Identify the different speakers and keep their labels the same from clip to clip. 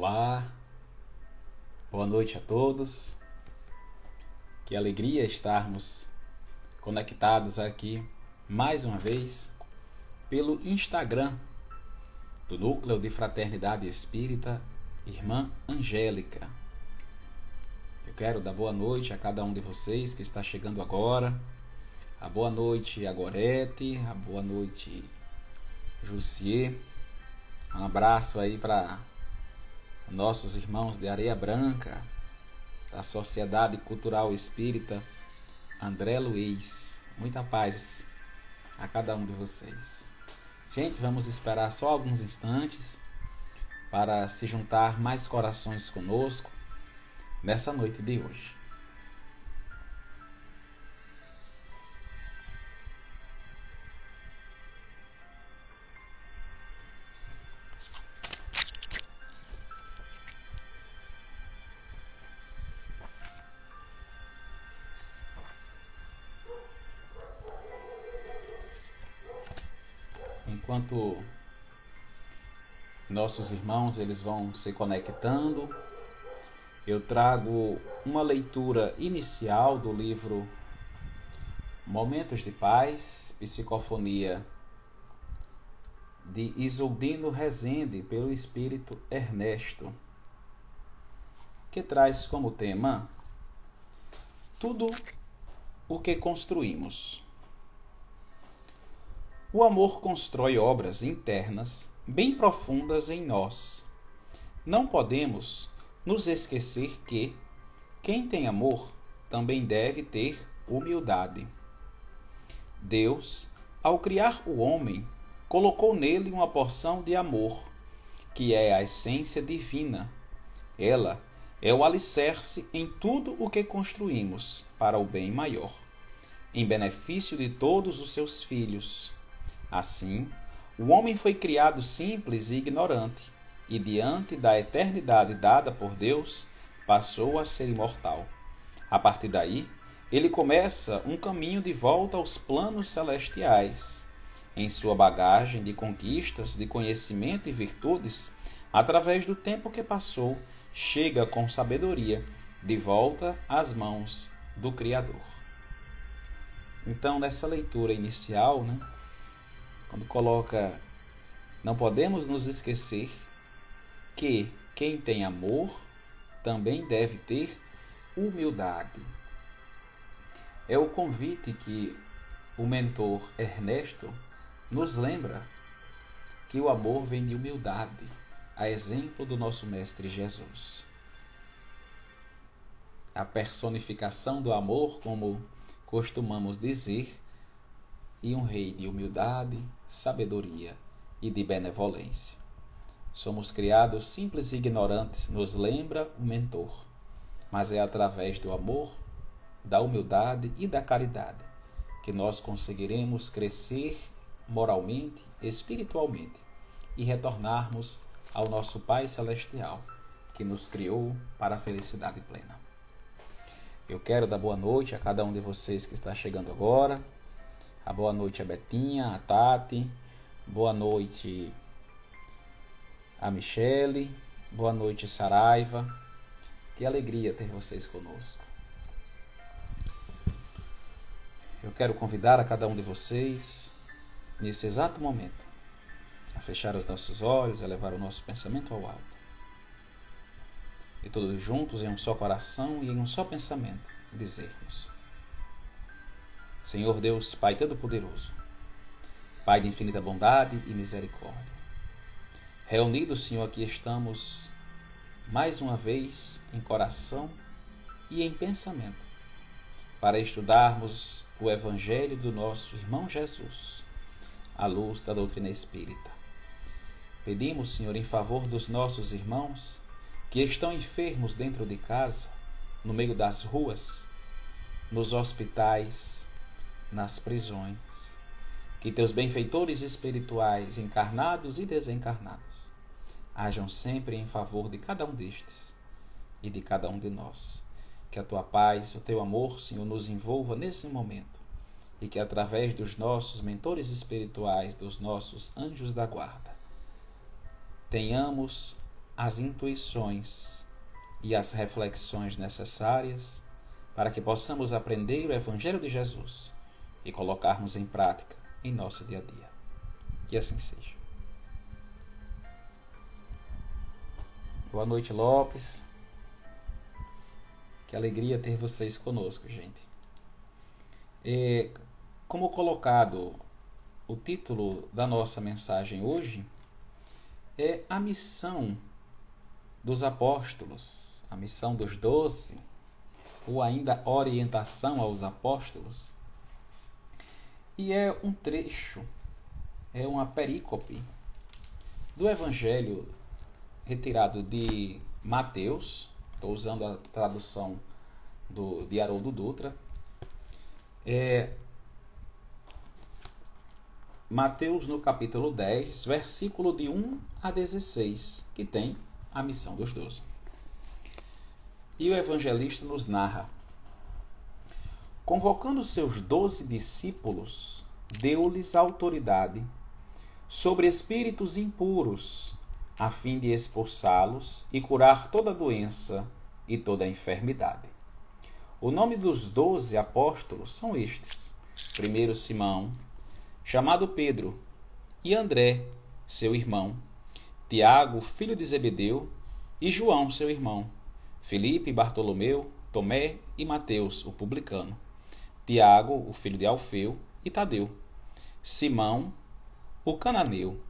Speaker 1: Olá, boa noite a todos. Que alegria estarmos conectados aqui mais uma vez pelo Instagram do Núcleo de Fraternidade Espírita Irmã Angélica. Eu quero dar boa noite a cada um de vocês que está chegando agora. A boa noite a Gorete, a boa noite Jussier. Um abraço aí para nossos irmãos de Areia Branca, da Sociedade Cultural Espírita André Luiz. Muita paz a cada um de vocês. Gente, vamos esperar só alguns instantes para se juntar mais corações conosco nessa noite de hoje. Enquanto nossos irmãos eles vão se conectando, eu trago uma leitura inicial do livro Momentos de Paz, Psicofonia de Isoldino Rezende pelo espírito Ernesto, que traz como tema tudo o que construímos. O amor constrói obras internas bem profundas em nós. Não podemos nos esquecer que quem tem amor também deve ter humildade. Deus, ao criar o homem, colocou nele uma porção de amor, que é a essência divina. Ela é o alicerce em tudo o que construímos para o bem maior, em benefício de todos os seus filhos Assim, o homem foi criado simples e ignorante, e diante da eternidade dada por Deus, passou a ser imortal. A partir daí, ele começa um caminho de volta aos planos celestiais. Em sua bagagem de conquistas, de conhecimento e virtudes, através do tempo que passou, chega com sabedoria de volta às mãos do Criador. Então, nessa leitura inicial, né, quando coloca não podemos nos esquecer que quem tem amor também deve ter humildade. É o convite que o mentor Ernesto nos lembra que o amor vem de humildade, a exemplo do nosso Mestre Jesus. A personificação do amor, como costumamos dizer, e um rei de humildade, sabedoria e de benevolência. Somos criados simples e ignorantes, nos lembra o mentor, mas é através do amor, da humildade e da caridade que nós conseguiremos crescer moralmente, espiritualmente e retornarmos ao nosso Pai Celestial, que nos criou para a felicidade plena. Eu quero dar boa noite a cada um de vocês que está chegando agora a boa noite a Betinha, a Tati. Boa noite a Michele. Boa noite, Saraiva. Que alegria ter vocês conosco. Eu quero convidar a cada um de vocês, nesse exato momento, a fechar os nossos olhos, a levar o nosso pensamento ao alto. E todos juntos, em um só coração e em um só pensamento, dizermos: Senhor Deus, Pai Todo-Poderoso, Pai de infinita bondade e misericórdia. Reunidos, Senhor, aqui estamos mais uma vez em coração e em pensamento para estudarmos o Evangelho do nosso irmão Jesus, à luz da doutrina espírita. Pedimos, Senhor, em favor dos nossos irmãos que estão enfermos dentro de casa, no meio das ruas, nos hospitais, nas prisões. Que teus benfeitores espirituais, encarnados e desencarnados, hajam sempre em favor de cada um destes e de cada um de nós. Que a tua paz, o teu amor, Senhor, nos envolva nesse momento e que através dos nossos mentores espirituais, dos nossos anjos da guarda, tenhamos as intuições e as reflexões necessárias para que possamos aprender o Evangelho de Jesus e colocarmos em prática em nosso dia a dia. Que assim seja. Boa noite, Lopes. Que alegria ter vocês conosco, gente. E, como colocado o título da nossa mensagem hoje, é a missão dos apóstolos, a missão dos doze, ou ainda orientação aos apóstolos. E é um trecho, é uma perícope do Evangelho retirado de Mateus, estou usando a tradução do, de Haroldo Dutra. É, Mateus no capítulo 10, versículo de 1 a 16, que tem a missão dos doze. E o evangelista nos narra: Convocando seus doze discípulos, deu-lhes autoridade sobre espíritos impuros a fim de expulsá-los e curar toda doença e toda enfermidade. O nome dos doze apóstolos são estes: primeiro Simão, chamado Pedro, e André, seu irmão, Tiago, filho de Zebedeu, e João, seu irmão, Felipe, Bartolomeu, Tomé e Mateus, o publicano, Tiago, o filho de Alfeu, e Tadeu, Simão, o cananeu,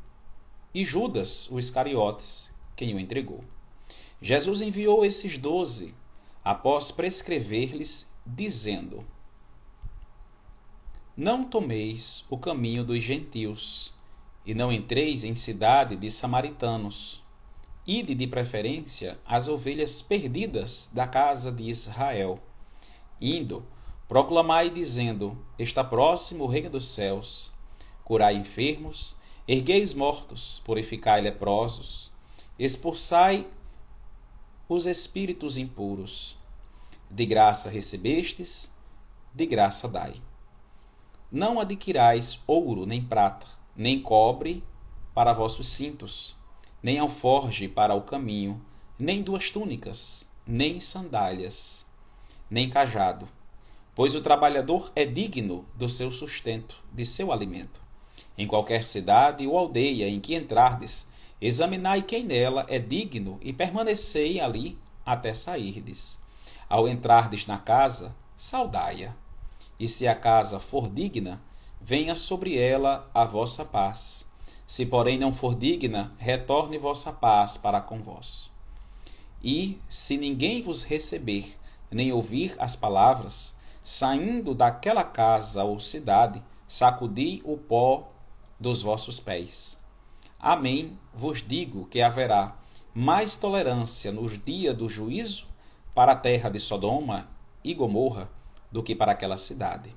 Speaker 1: e Judas, o Iscariotes, quem o entregou. Jesus enviou esses doze após prescrever-lhes, dizendo: Não tomeis o caminho dos gentios, e não entreis em cidade de samaritanos. Ide de preferência as ovelhas perdidas da casa de Israel. Indo, proclamai dizendo: Está próximo o reino dos céus. Curai enfermos, Ergueis mortos, purificai leprosos, expulsai os espíritos impuros. De graça recebestes, de graça dai. Não adquirais ouro nem prata, nem cobre para vossos cintos, nem alforge para o caminho, nem duas túnicas, nem sandálias, nem cajado, pois o trabalhador é digno do seu sustento, de seu alimento. Em qualquer cidade ou aldeia em que entrardes, examinai quem nela é digno e permanecei ali até sairdes. Ao entrardes na casa, saudai-a. E se a casa for digna, venha sobre ela a vossa paz. Se, porém, não for digna, retorne vossa paz para com vós. E, se ninguém vos receber, nem ouvir as palavras, saindo daquela casa ou cidade, sacudi o pó dos vossos pés. Amém vos digo que haverá mais tolerância nos dias do juízo para a terra de Sodoma e Gomorra do que para aquela cidade.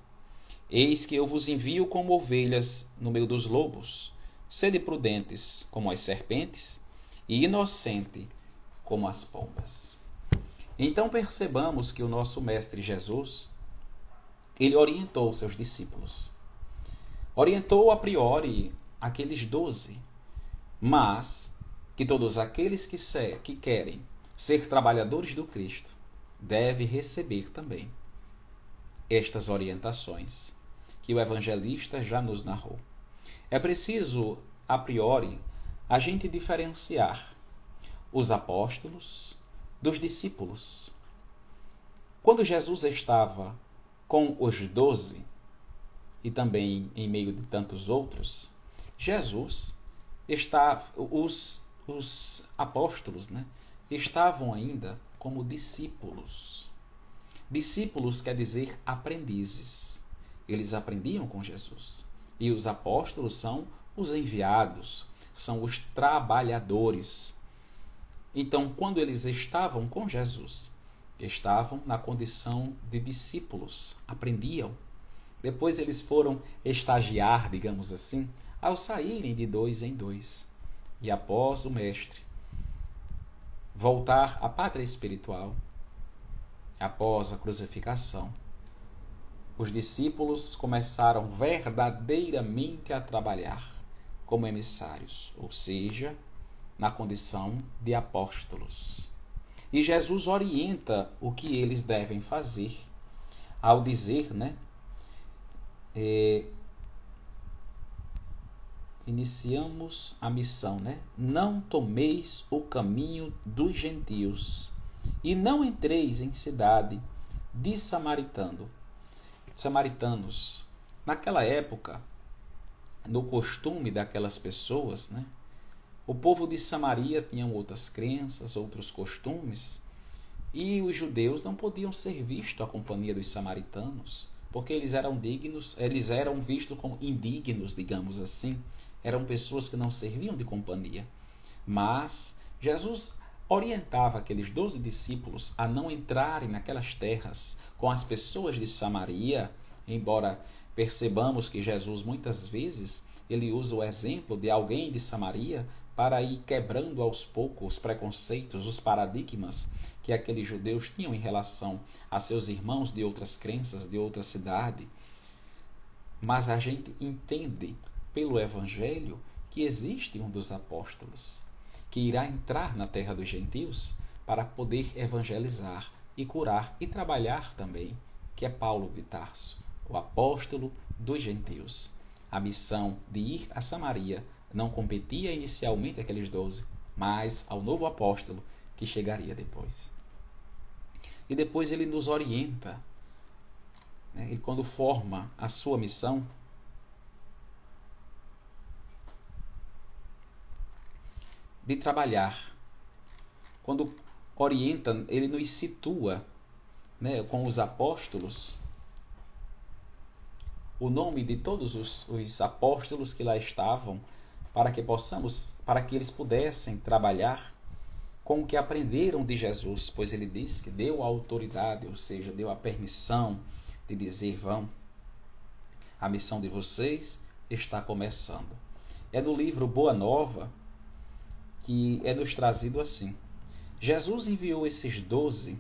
Speaker 1: Eis que eu vos envio como ovelhas no meio dos lobos. Sede prudentes como as serpentes e inocente como as pombas. Então percebamos que o nosso mestre Jesus ele orientou seus discípulos orientou a priori aqueles doze, mas que todos aqueles que, que querem ser trabalhadores do Cristo devem receber também estas orientações que o evangelista já nos narrou. É preciso, a priori, a gente diferenciar os apóstolos dos discípulos. Quando Jesus estava com os doze, e também em meio de tantos outros, Jesus está os, os apóstolos, né, estavam ainda como discípulos. Discípulos quer dizer aprendizes. Eles aprendiam com Jesus. E os apóstolos são os enviados, são os trabalhadores. Então, quando eles estavam com Jesus, estavam na condição de discípulos, aprendiam depois eles foram estagiar, digamos assim, ao saírem de dois em dois. E após o Mestre voltar à pátria espiritual, após a crucificação, os discípulos começaram verdadeiramente a trabalhar como emissários, ou seja, na condição de apóstolos. E Jesus orienta o que eles devem fazer ao dizer, né? É, iniciamos a missão, né? Não tomeis o caminho dos gentios e não entreis em cidade de samaritano. Samaritanos. Naquela época, no costume daquelas pessoas, né? O povo de Samaria tinha outras crenças, outros costumes, e os judeus não podiam ser vistos à companhia dos samaritanos, porque eles eram dignos, eles eram vistos como indignos, digamos assim, eram pessoas que não serviam de companhia. Mas Jesus orientava aqueles doze discípulos a não entrarem naquelas terras com as pessoas de Samaria, embora percebamos que Jesus muitas vezes ele usa o exemplo de alguém de Samaria para ir quebrando aos poucos os preconceitos, os paradigmas que aqueles judeus tinham em relação a seus irmãos de outras crenças, de outra cidade. Mas a gente entende pelo Evangelho que existe um dos apóstolos que irá entrar na terra dos gentios para poder evangelizar e curar e trabalhar também, que é Paulo de Tarso, o apóstolo dos gentios. A missão de ir a Samaria não competia inicialmente aqueles doze, mas ao novo apóstolo que chegaria depois. E depois ele nos orienta. Né? Ele, quando forma a sua missão, de trabalhar, quando orienta, ele nos situa né, com os apóstolos o nome de todos os, os apóstolos que lá estavam para que possamos, para que eles pudessem trabalhar com o que aprenderam de Jesus, pois ele disse que deu a autoridade, ou seja, deu a permissão de dizer vão. A missão de vocês está começando. É do livro Boa Nova que é nos trazido assim. Jesus enviou esses doze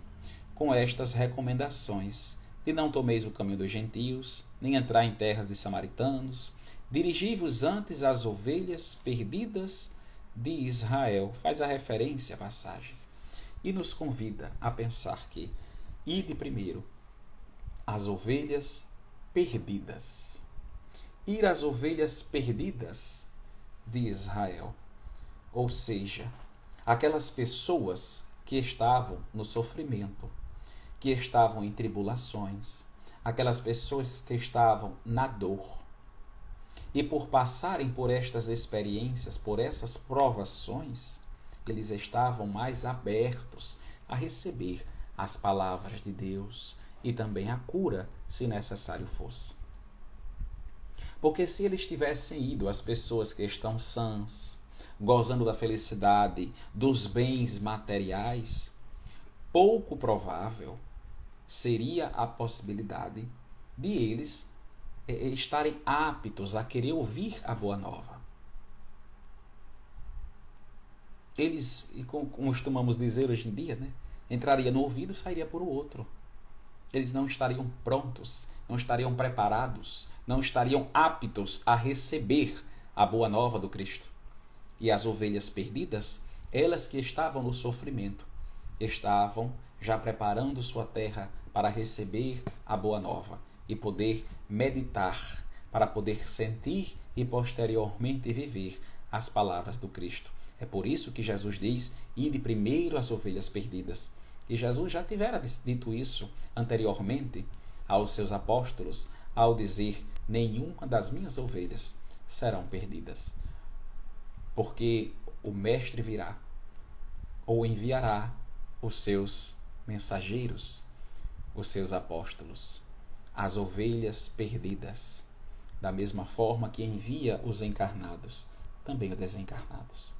Speaker 1: com estas recomendações: de não tomeis o caminho dos gentios, nem entrar em terras de samaritanos, Dirigi-vos antes às ovelhas perdidas de Israel. Faz a referência à passagem. E nos convida a pensar que ide primeiro às ovelhas perdidas. Ir às ovelhas perdidas de Israel. Ou seja, aquelas pessoas que estavam no sofrimento, que estavam em tribulações, aquelas pessoas que estavam na dor e por passarem por estas experiências, por essas provações, eles estavam mais abertos a receber as palavras de Deus e também a cura, se necessário fosse. Porque se eles tivessem ido às pessoas que estão sãs, gozando da felicidade, dos bens materiais, pouco provável seria a possibilidade de eles estarem aptos a querer ouvir a boa nova. Eles, como costumamos dizer hoje em dia, né, entraria no ouvido e sairia por o outro. Eles não estariam prontos, não estariam preparados, não estariam aptos a receber a boa nova do Cristo. E as ovelhas perdidas, elas que estavam no sofrimento, estavam já preparando sua terra para receber a boa nova e poder meditar, para poder sentir e posteriormente viver as palavras do Cristo. É por isso que Jesus diz: ide primeiro às ovelhas perdidas. E Jesus já tivera dito isso anteriormente aos seus apóstolos, ao dizer: nenhuma das minhas ovelhas serão perdidas. Porque o Mestre virá, ou enviará os seus mensageiros, os seus apóstolos as ovelhas perdidas, da mesma forma que envia os encarnados, também os desencarnados.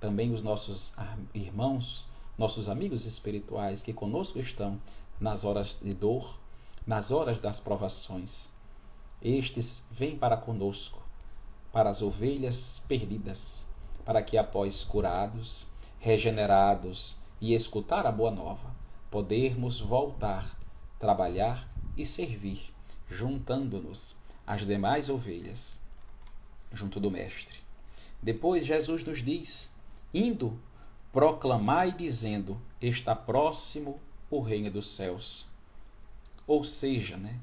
Speaker 1: Também os nossos irmãos, nossos amigos espirituais que conosco estão nas horas de dor, nas horas das provações. Estes vêm para conosco, para as ovelhas perdidas, para que após curados, regenerados e escutar a boa nova, podermos voltar, trabalhar e servir, juntando-nos às demais ovelhas, junto do Mestre. Depois Jesus nos diz indo, proclamai dizendo: Está próximo o reino dos céus. Ou seja, né,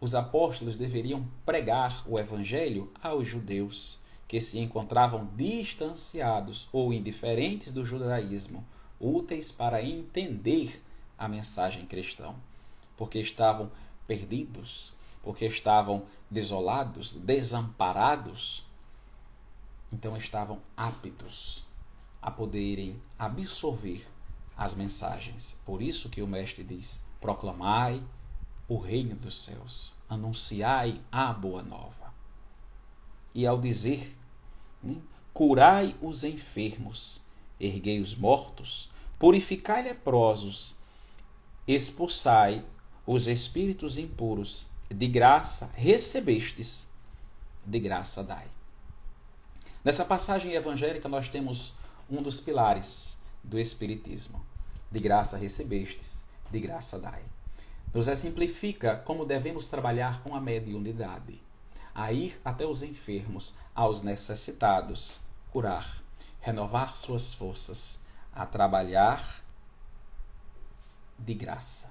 Speaker 1: os apóstolos deveriam pregar o evangelho aos judeus que se encontravam distanciados ou indiferentes do judaísmo, úteis para entender a mensagem cristã, porque estavam perdidos, porque estavam desolados, desamparados, então estavam aptos a poderem absorver as mensagens. Por isso que o mestre diz: proclamai o reino dos céus, anunciai a boa nova. E ao dizer, né, curai os enfermos, erguei os mortos, purificai leprosos, expulsai os espíritos impuros, de graça recebestes, de graça dai. Nessa passagem evangélica nós temos um dos pilares do Espiritismo. De graça recebestes, de graça dai. Nos exemplifica como devemos trabalhar com a mediunidade, a ir até os enfermos, aos necessitados, curar, renovar suas forças, a trabalhar de graça,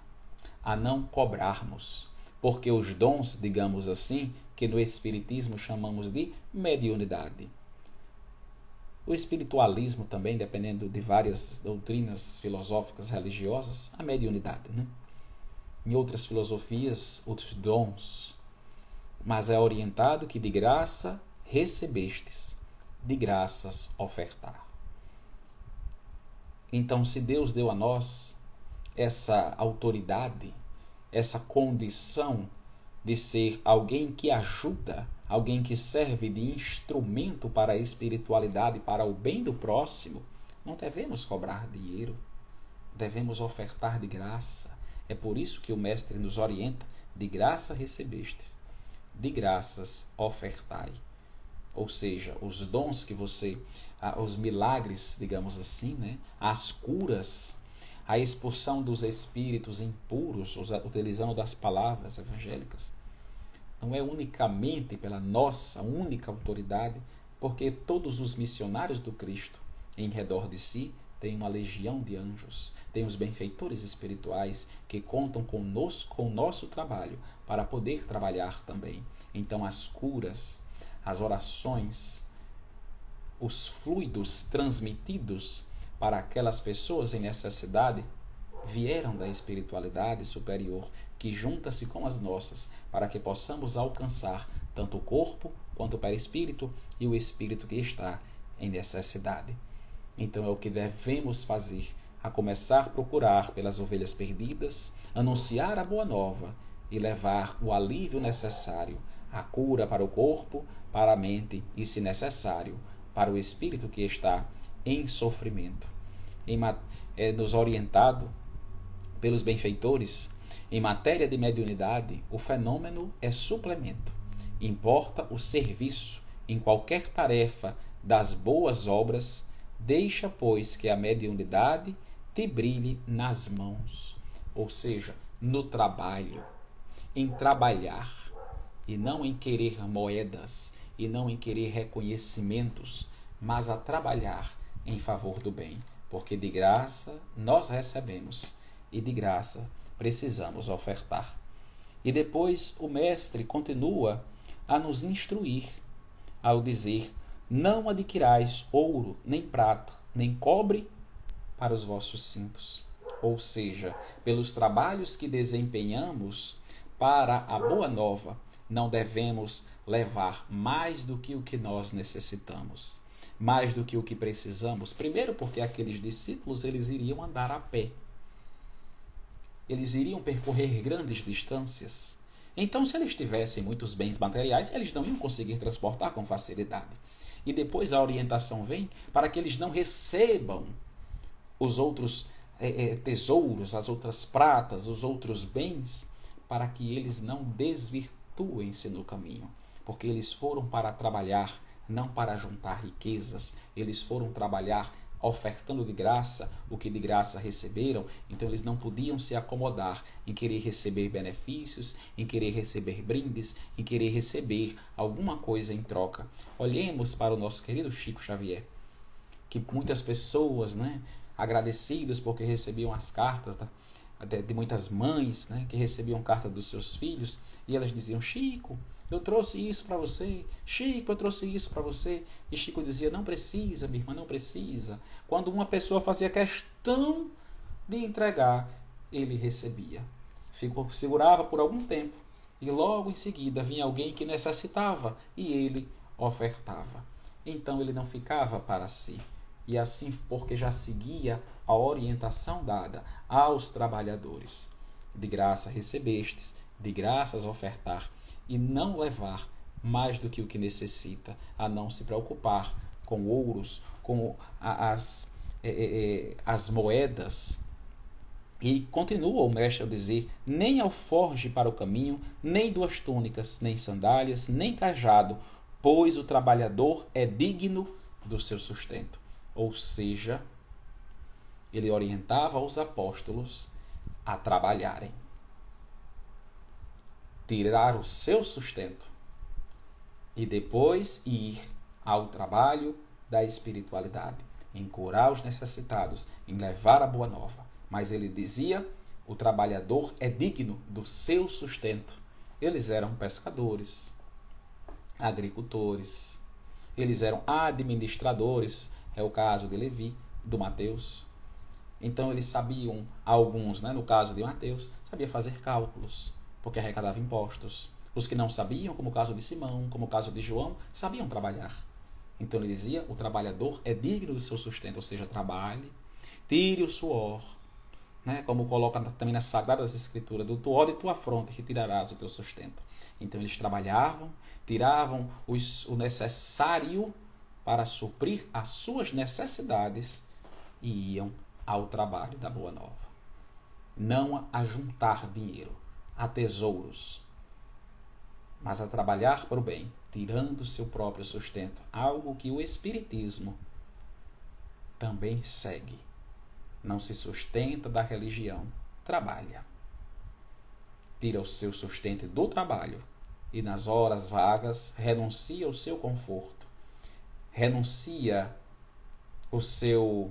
Speaker 1: a não cobrarmos, porque os dons, digamos assim, que no Espiritismo chamamos de mediunidade, o espiritualismo também, dependendo de várias doutrinas filosóficas religiosas, a mediunidade. Né? Em outras filosofias, outros dons. Mas é orientado que de graça recebestes, de graças ofertar. Então, se Deus deu a nós essa autoridade, essa condição de ser alguém que ajuda alguém que serve de instrumento para a espiritualidade, para o bem do próximo, não devemos cobrar dinheiro, devemos ofertar de graça. É por isso que o Mestre nos orienta: de graça recebestes, de graças ofertai. Ou seja, os dons que você, os milagres, digamos assim, né? as curas, a expulsão dos espíritos impuros, utilizando das palavras evangélicas não é unicamente pela nossa única autoridade, porque todos os missionários do Cristo em redor de si têm uma legião de anjos, têm os benfeitores espirituais que contam conosco, com o nosso trabalho para poder trabalhar também. Então, as curas, as orações, os fluidos transmitidos para aquelas pessoas em necessidade vieram da espiritualidade superior que junta-se com as nossas para que possamos alcançar tanto o corpo quanto o perispírito e o espírito que está em necessidade. Então é o que devemos fazer, a começar a procurar pelas ovelhas perdidas, anunciar a boa nova e levar o alívio necessário, a cura para o corpo, para a mente e, se necessário, para o espírito que está em sofrimento. Em, é nos orientado pelos benfeitores em matéria de mediunidade, o fenômeno é suplemento. Importa o serviço em qualquer tarefa das boas obras, deixa, pois, que a mediunidade te brilhe nas mãos, ou seja, no trabalho, em trabalhar, e não em querer moedas, e não em querer reconhecimentos, mas a trabalhar em favor do bem, porque de graça nós recebemos, e de graça precisamos ofertar. E depois o Mestre continua a nos instruir ao dizer: Não adquirais ouro, nem prata, nem cobre para os vossos cintos. Ou seja, pelos trabalhos que desempenhamos para a boa nova, não devemos levar mais do que o que nós necessitamos, mais do que o que precisamos. Primeiro, porque aqueles discípulos eles iriam andar a pé eles iriam percorrer grandes distâncias. Então, se eles tivessem muitos bens materiais, eles não iam conseguir transportar com facilidade. E depois a orientação vem para que eles não recebam os outros é, é, tesouros, as outras pratas, os outros bens, para que eles não desvirtuem-se no caminho. Porque eles foram para trabalhar, não para juntar riquezas, eles foram trabalhar ofertando de graça o que de graça receberam, então eles não podiam se acomodar em querer receber benefícios, em querer receber brindes, em querer receber alguma coisa em troca. Olhemos para o nosso querido Chico Xavier. que muitas pessoas, né, agradecidas porque recebiam as cartas de, de muitas mães, né, que recebiam cartas dos seus filhos, e elas diziam: Chico, eu trouxe isso para você. Chico, eu trouxe isso para você. E Chico dizia: Não precisa, minha irmã, não precisa. Quando uma pessoa fazia questão de entregar, ele recebia. Ficou, segurava por algum tempo. E logo em seguida vinha alguém que necessitava e ele ofertava. Então ele não ficava para si. E assim, porque já seguia a orientação dada aos trabalhadores. De graça recebestes, de graças ofertar e não levar mais do que o que necessita, a não se preocupar com ouros, com as, é, é, as moedas. E continua o mestre a dizer: nem alforge para o caminho, nem duas túnicas, nem sandálias, nem cajado, pois o trabalhador é digno do seu sustento. Ou seja, ele orientava os apóstolos a trabalharem tirar o seu sustento e depois ir ao trabalho da espiritualidade, em curar os necessitados, em levar a boa nova. Mas ele dizia: o trabalhador é digno do seu sustento. Eles eram pescadores, agricultores, eles eram administradores, é o caso de Levi, do Mateus. Então eles sabiam, alguns, né, no caso de Mateus, sabia fazer cálculos, porque arrecadava impostos. Os que não sabiam, como o caso de Simão, como o caso de João, sabiam trabalhar. Então ele dizia: o trabalhador é digno do seu sustento, ou seja, trabalhe, tire o suor, né? como coloca também nas Sagradas Escrituras: do tuor de tua fronte retirarás o teu sustento. Então eles trabalhavam, tiravam os, o necessário para suprir as suas necessidades e iam ao trabalho da Boa Nova. Não a juntar dinheiro, a tesouros, mas a trabalhar para o bem, tirando seu próprio sustento, algo que o Espiritismo também segue. Não se sustenta da religião, trabalha. Tira o seu sustento do trabalho e nas horas vagas renuncia ao seu conforto, renuncia o seu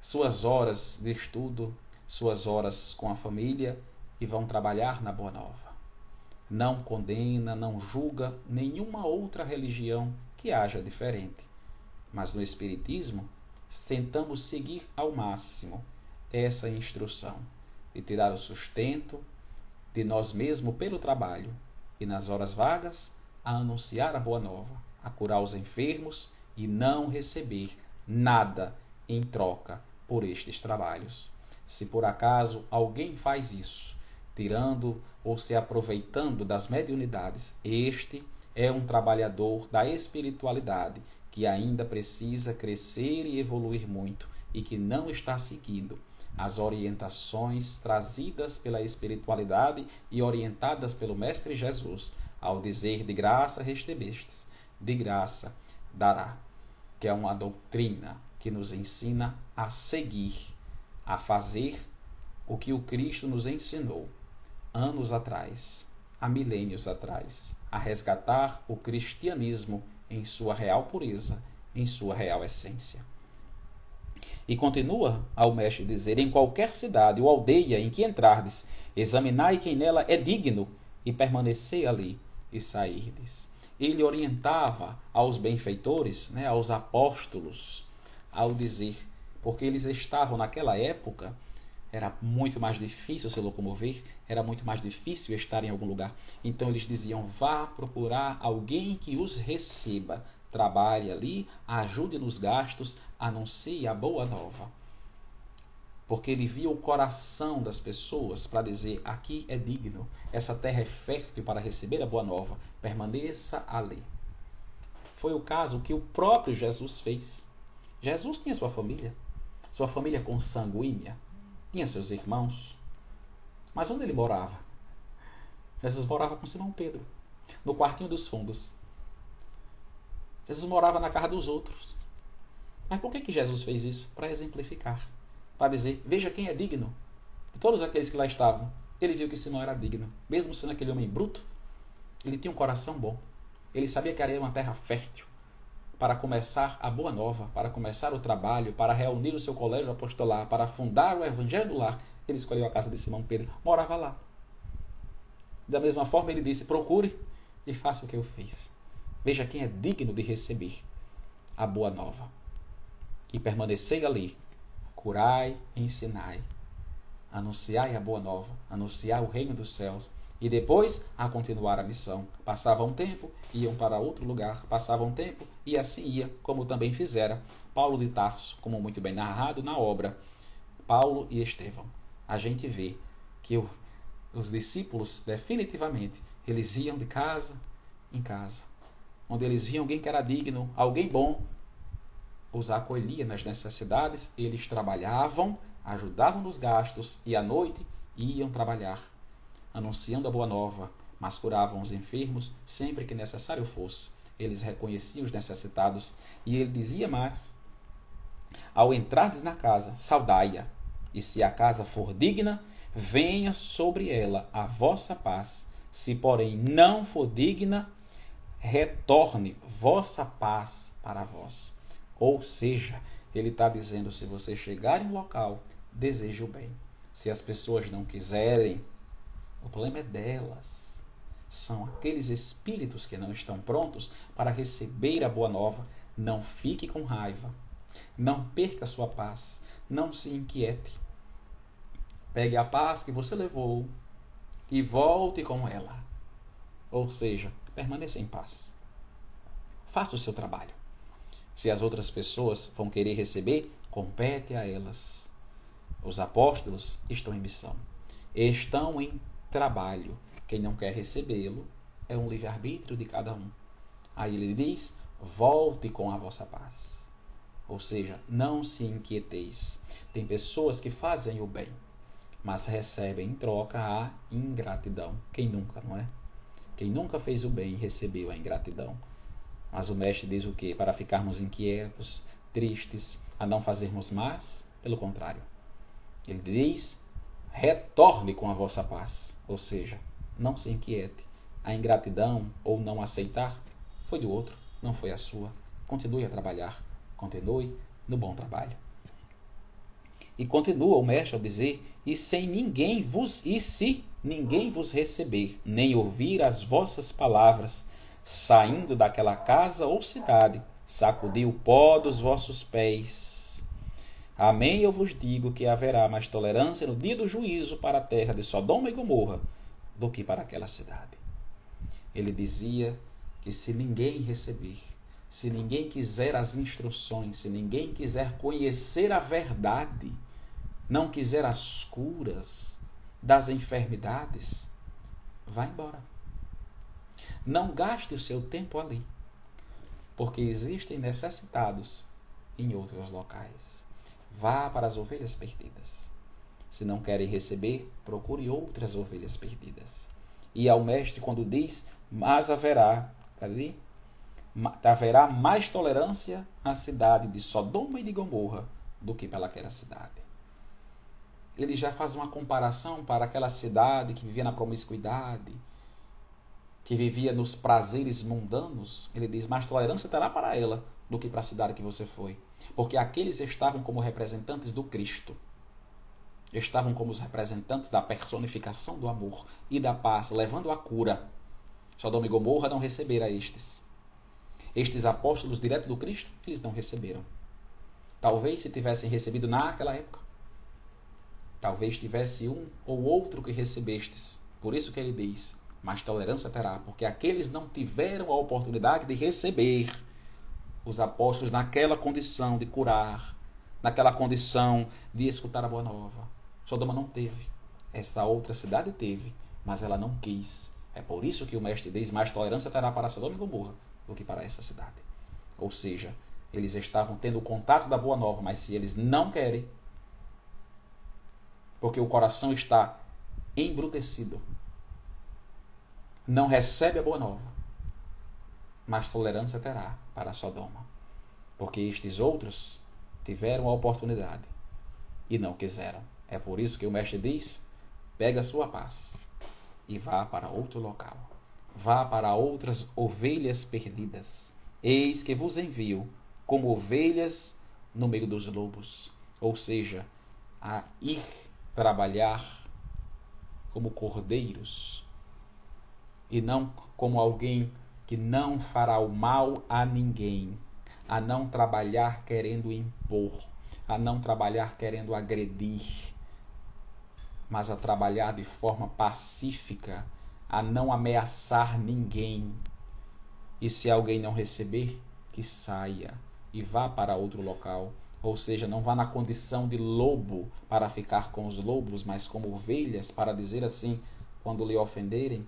Speaker 1: suas horas de estudo, suas horas com a família e vão trabalhar na Boa Nova. Não condena, não julga nenhuma outra religião que haja diferente. Mas no Espiritismo, tentamos seguir ao máximo essa instrução de tirar o sustento de nós mesmos pelo trabalho e nas horas vagas a anunciar a boa nova, a curar os enfermos e não receber nada em troca por estes trabalhos. Se por acaso alguém faz isso, tirando ou se aproveitando das mediunidades. Este é um trabalhador da espiritualidade que ainda precisa crescer e evoluir muito e que não está seguindo as orientações trazidas pela espiritualidade e orientadas pelo Mestre Jesus, ao dizer de graça recebestes, de graça dará, que é uma doutrina que nos ensina a seguir, a fazer o que o Cristo nos ensinou anos atrás, há milênios atrás, a resgatar o cristianismo em sua real pureza, em sua real essência. E continua ao mestre dizer: Em qualquer cidade ou aldeia em que entrardes, examinai quem nela é digno e permanecei ali e sairdes. Ele orientava aos benfeitores, né, aos apóstolos, ao dizer, porque eles estavam naquela época era muito mais difícil se locomover, era muito mais difícil estar em algum lugar. Então eles diziam: vá procurar alguém que os receba, trabalhe ali, ajude nos gastos, anuncie a boa nova. Porque ele via o coração das pessoas para dizer: aqui é digno, essa terra é fértil para receber a boa nova, permaneça ali. Foi o caso que o próprio Jesus fez. Jesus tinha sua família, sua família consanguínea tinha seus irmãos. Mas onde ele morava? Jesus morava com Simão Pedro, no quartinho dos fundos. Jesus morava na casa dos outros. Mas por que, que Jesus fez isso? Para exemplificar. Para dizer, veja quem é digno. De todos aqueles que lá estavam, ele viu que Simão era digno. Mesmo sendo aquele homem bruto, ele tinha um coração bom. Ele sabia que era uma terra fértil para começar a boa nova, para começar o trabalho, para reunir o seu colégio apostolar, para fundar o evangelho do lar, ele escolheu a casa de Simão Pedro, morava lá. Da mesma forma, ele disse: procure e faça o que eu fiz. Veja quem é digno de receber a boa nova. E permanecei ali, curai e ensinai, anunciai a boa nova, anunciar o reino dos céus e depois a continuar a missão. Passava um tempo, iam para outro lugar, passava um tempo e assim ia, como também fizera Paulo de Tarso, como muito bem narrado na obra Paulo e Estevão. A gente vê que o, os discípulos definitivamente eles iam de casa em casa, onde eles viam alguém que era digno, alguém bom, os acolhia nas necessidades, eles trabalhavam, ajudavam nos gastos e à noite iam trabalhar anunciando a boa nova, mas curavam os enfermos sempre que necessário fosse. Eles reconheciam os necessitados e ele dizia mais: Ao entrardes na casa, saudai-a, e se a casa for digna, venha sobre ela a vossa paz. Se, porém, não for digna, retorne vossa paz para vós. Ou seja, ele está dizendo: se você chegar em um local, deseje o bem. Se as pessoas não quiserem, o problema é delas. São aqueles espíritos que não estão prontos para receber a boa nova. Não fique com raiva. Não perca sua paz. Não se inquiete. Pegue a paz que você levou e volte com ela. Ou seja, permaneça em paz. Faça o seu trabalho. Se as outras pessoas vão querer receber, compete a elas. Os apóstolos estão em missão. Estão em trabalho. Quem não quer recebê-lo é um livre-arbítrio de cada um. Aí ele diz: volte com a vossa paz. Ou seja, não se inquieteis. Tem pessoas que fazem o bem, mas recebem em troca a ingratidão. Quem nunca, não é? Quem nunca fez o bem recebeu a ingratidão. Mas o mestre diz o que? Para ficarmos inquietos, tristes, a não fazermos mais? Pelo contrário. Ele diz: retorne com a vossa paz. Ou seja, não se inquiete. A ingratidão ou não aceitar foi do outro, não foi a sua. Continue a trabalhar, continue no bom trabalho. E continua o mestre ao dizer: e sem ninguém vos e se ninguém vos receber, nem ouvir as vossas palavras, saindo daquela casa ou cidade, sacudir o pó dos vossos pés. Amém, eu vos digo que haverá mais tolerância no dia do juízo para a terra de Sodoma e Gomorra do que para aquela cidade. Ele dizia que se ninguém receber, se ninguém quiser as instruções, se ninguém quiser conhecer a verdade, não quiser as curas das enfermidades, vá embora. Não gaste o seu tempo ali, porque existem necessitados em outros locais. Vá para as ovelhas perdidas. Se não querem receber, procure outras ovelhas perdidas. E ao mestre, quando diz, mas haverá, cadê? Haverá mais tolerância na cidade de Sodoma e de Gomorra do que pelaquela cidade. Ele já faz uma comparação para aquela cidade que vivia na promiscuidade, que vivia nos prazeres mundanos. Ele diz: mais tolerância terá para ela do que para a cidade que você foi porque aqueles estavam como representantes do Cristo. Estavam como os representantes da personificação do amor e da paz, levando a cura. Sodoma e Gomorra não receberam estes. Estes apóstolos direto do Cristo, eles não receberam. Talvez se tivessem recebido naquela época. Talvez tivesse um ou outro que recebestes. Por isso que ele diz: mais tolerância terá, porque aqueles não tiveram a oportunidade de receber os apóstolos naquela condição de curar, naquela condição de escutar a boa nova. Sodoma não teve. Esta outra cidade teve, mas ela não quis. É por isso que o mestre diz: mais tolerância terá para Sodoma e Gomorra do que para essa cidade. Ou seja, eles estavam tendo o contato da boa nova, mas se eles não querem, porque o coração está embrutecido, não recebe a boa nova, mais tolerância terá para Sodoma. Porque estes outros tiveram a oportunidade e não quiseram. É por isso que o mestre diz: pega a sua paz e vá para outro local. Vá para outras ovelhas perdidas. Eis que vos envio como ovelhas no meio dos lobos, ou seja, a ir trabalhar como cordeiros e não como alguém que não fará o mal a ninguém, a não trabalhar querendo impor, a não trabalhar querendo agredir, mas a trabalhar de forma pacífica, a não ameaçar ninguém. E se alguém não receber, que saia e vá para outro local. Ou seja, não vá na condição de lobo para ficar com os lobos, mas como ovelhas, para dizer assim, quando lhe ofenderem,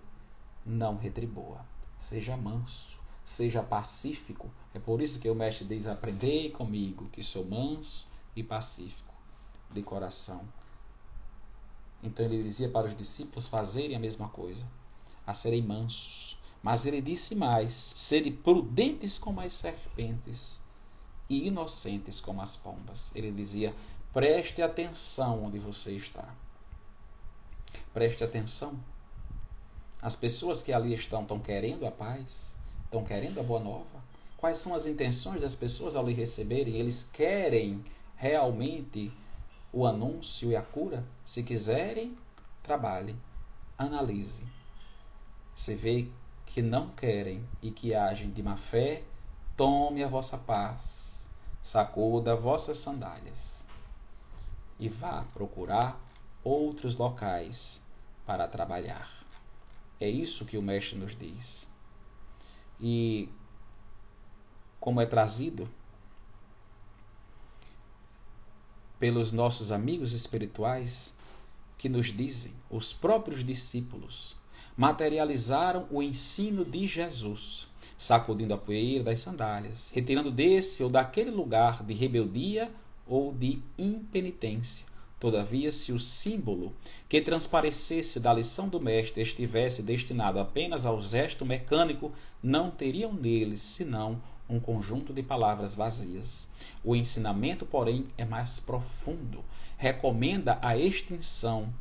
Speaker 1: não retribua seja manso, seja pacífico. É por isso que o mestre diz: Aprendei comigo, que sou manso e pacífico de coração. Então ele dizia para os discípulos fazerem a mesma coisa, a serem mansos. Mas ele disse mais: sede prudentes como as serpentes e inocentes como as pombas. Ele dizia: preste atenção onde você está. Preste atenção as pessoas que ali estão estão querendo a paz, estão querendo a boa nova. Quais são as intenções das pessoas ao lhe receberem? Eles querem realmente o anúncio e a cura? Se quiserem, trabalhe, analise. Se vê que não querem e que agem de má fé, tome a vossa paz, sacuda vossas sandálias e vá procurar outros locais para trabalhar. É isso que o Mestre nos diz. E como é trazido pelos nossos amigos espirituais que nos dizem, os próprios discípulos materializaram o ensino de Jesus, sacudindo a poeira das sandálias, retirando desse ou daquele lugar de rebeldia ou de impenitência Todavia, se o símbolo que transparecesse da lição do mestre estivesse destinado apenas ao gesto mecânico, não teriam neles senão um conjunto de palavras vazias. O ensinamento, porém, é mais profundo. Recomenda a extinção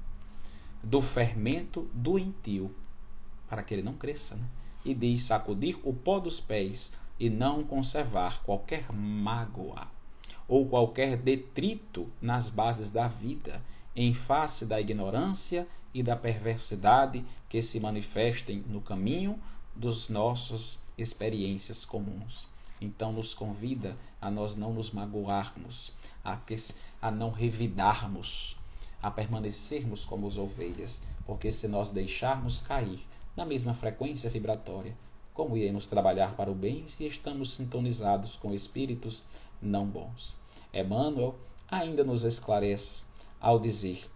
Speaker 1: do fermento doentio, para que ele não cresça, né? e diz sacudir o pó dos pés e não conservar qualquer mágoa ou qualquer detrito nas bases da vida, em face da ignorância e da perversidade que se manifestem no caminho dos nossos experiências comuns. Então nos convida a nós não nos magoarmos, a, que, a não revidarmos, a permanecermos como as ovelhas, porque se nós deixarmos cair na mesma frequência vibratória, como iremos trabalhar para o bem se estamos sintonizados com espíritos não bons? Emmanuel ainda nos esclarece ao dizer: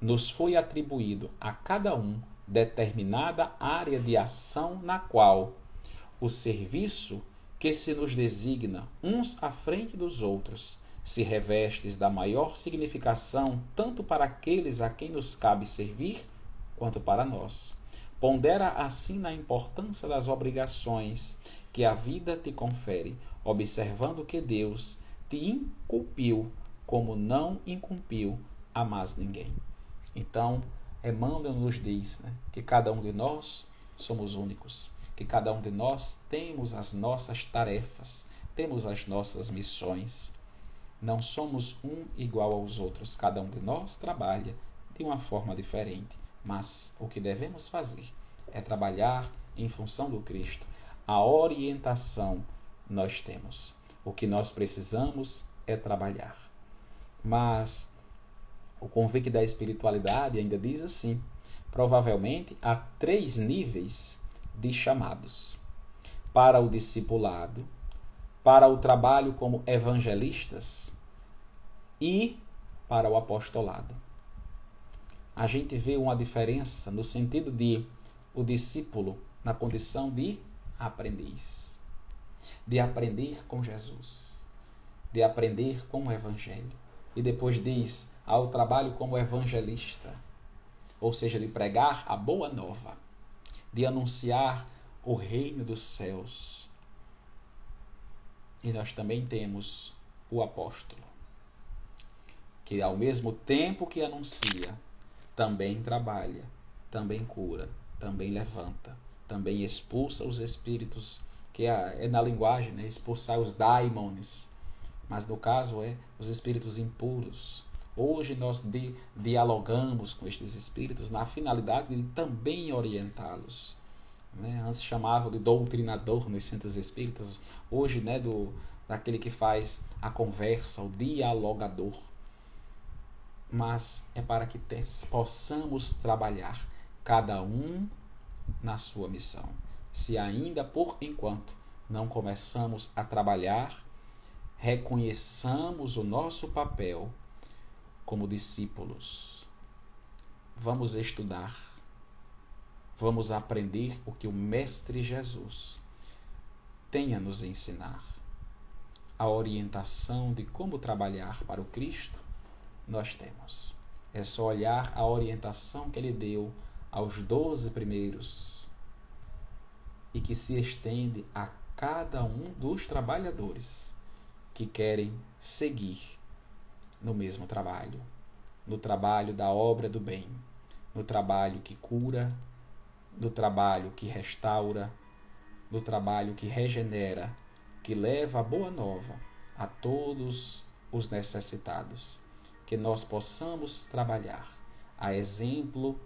Speaker 1: nos foi atribuído a cada um determinada área de ação na qual o serviço que se nos designa uns à frente dos outros se revestes da maior significação tanto para aqueles a quem nos cabe servir quanto para nós. Pondera assim na importância das obrigações que a vida te confere, observando que Deus te incumpiu, como não incumpiu a mais ninguém. Então, Emmanuel nos diz né, que cada um de nós somos únicos, que cada um de nós temos as nossas tarefas, temos as nossas missões. Não somos um igual aos outros, cada um de nós trabalha de uma forma diferente, mas o que devemos fazer é trabalhar em função do Cristo. A orientação nós temos. O que nós precisamos é trabalhar. Mas o convite da espiritualidade ainda diz assim: provavelmente há três níveis de chamados: para o discipulado, para o trabalho como evangelistas e para o apostolado. A gente vê uma diferença no sentido de o discípulo na condição de aprendiz de aprender com Jesus, de aprender com o Evangelho. E depois diz ao trabalho como evangelista, ou seja, de pregar a boa nova, de anunciar o reino dos céus. E nós também temos o apóstolo, que ao mesmo tempo que anuncia, também trabalha, também cura, também levanta, também expulsa os espíritos que é, na linguagem, né? expulsar os daimones. Mas no caso é os espíritos impuros. Hoje nós di dialogamos com estes espíritos na finalidade de também orientá-los. Né? Antes chamavam de doutrinador nos centros espíritas, hoje né, do, daquele que faz a conversa, o dialogador. Mas é para que possamos trabalhar, cada um na sua missão. Se ainda por enquanto não começamos a trabalhar, reconheçamos o nosso papel como discípulos. Vamos estudar, vamos aprender o que o Mestre Jesus tem a nos ensinar. A orientação de como trabalhar para o Cristo nós temos. É só olhar a orientação que ele deu aos doze primeiros e que se estende a cada um dos trabalhadores que querem seguir no mesmo trabalho, no trabalho da obra do bem, no trabalho que cura, no trabalho que restaura, no trabalho que regenera, que leva a boa nova a todos os necessitados. Que nós possamos trabalhar a exemplo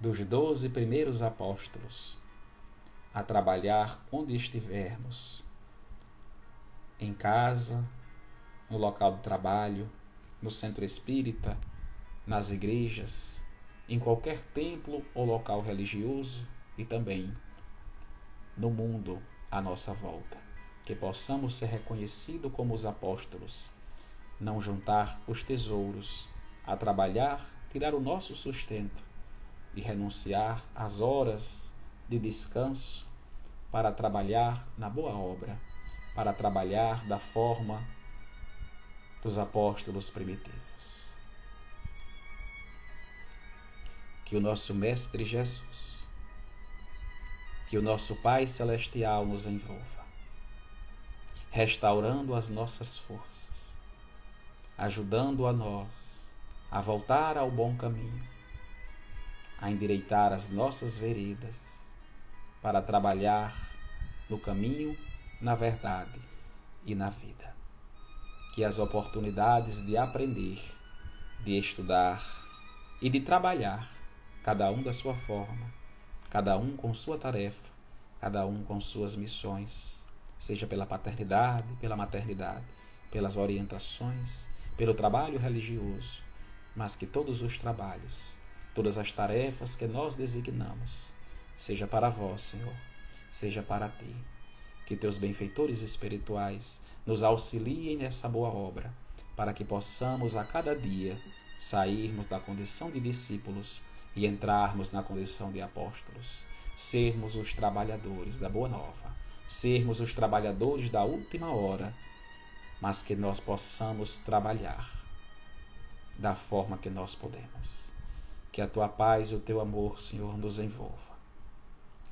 Speaker 1: dos doze primeiros apóstolos, a trabalhar onde estivermos, em casa, no local do trabalho, no centro espírita, nas igrejas, em qualquer templo ou local religioso e também no mundo à nossa volta. Que possamos ser reconhecidos como os apóstolos, não juntar os tesouros, a trabalhar, tirar o nosso sustento e renunciar às horas de descanso para trabalhar na boa obra, para trabalhar da forma dos apóstolos primitivos. Que o nosso Mestre Jesus, que o nosso Pai Celestial nos envolva, restaurando as nossas forças, ajudando a nós a voltar ao bom caminho a endireitar as nossas veredas para trabalhar no caminho, na verdade e na vida. Que as oportunidades de aprender, de estudar e de trabalhar, cada um da sua forma, cada um com sua tarefa, cada um com suas missões, seja pela paternidade, pela maternidade, pelas orientações, pelo trabalho religioso, mas que todos os trabalhos todas as tarefas que nós designamos, seja para vós, Senhor, seja para ti. Que teus benfeitores espirituais nos auxiliem nessa boa obra, para que possamos a cada dia sairmos da condição de discípulos e entrarmos na condição de apóstolos, sermos os trabalhadores da boa nova, sermos os trabalhadores da última hora, mas que nós possamos trabalhar da forma que nós podemos. Que a tua paz e o teu amor, Senhor, nos envolva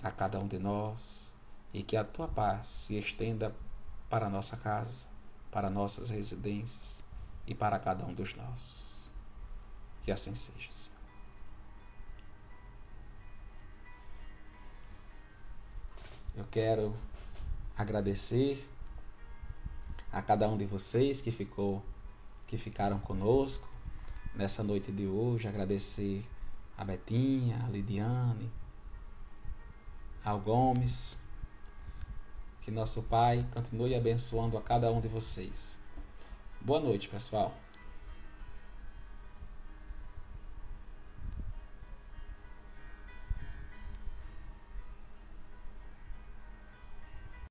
Speaker 1: a cada um de nós e que a tua paz se estenda para nossa casa, para nossas residências e para cada um dos nossos. Que assim seja. Eu quero agradecer a cada um de vocês que ficou que ficaram conosco nessa noite de hoje, agradecer a Betinha, a Lidiane, ao Gomes. Que nosso Pai continue abençoando a cada um de vocês. Boa noite, pessoal.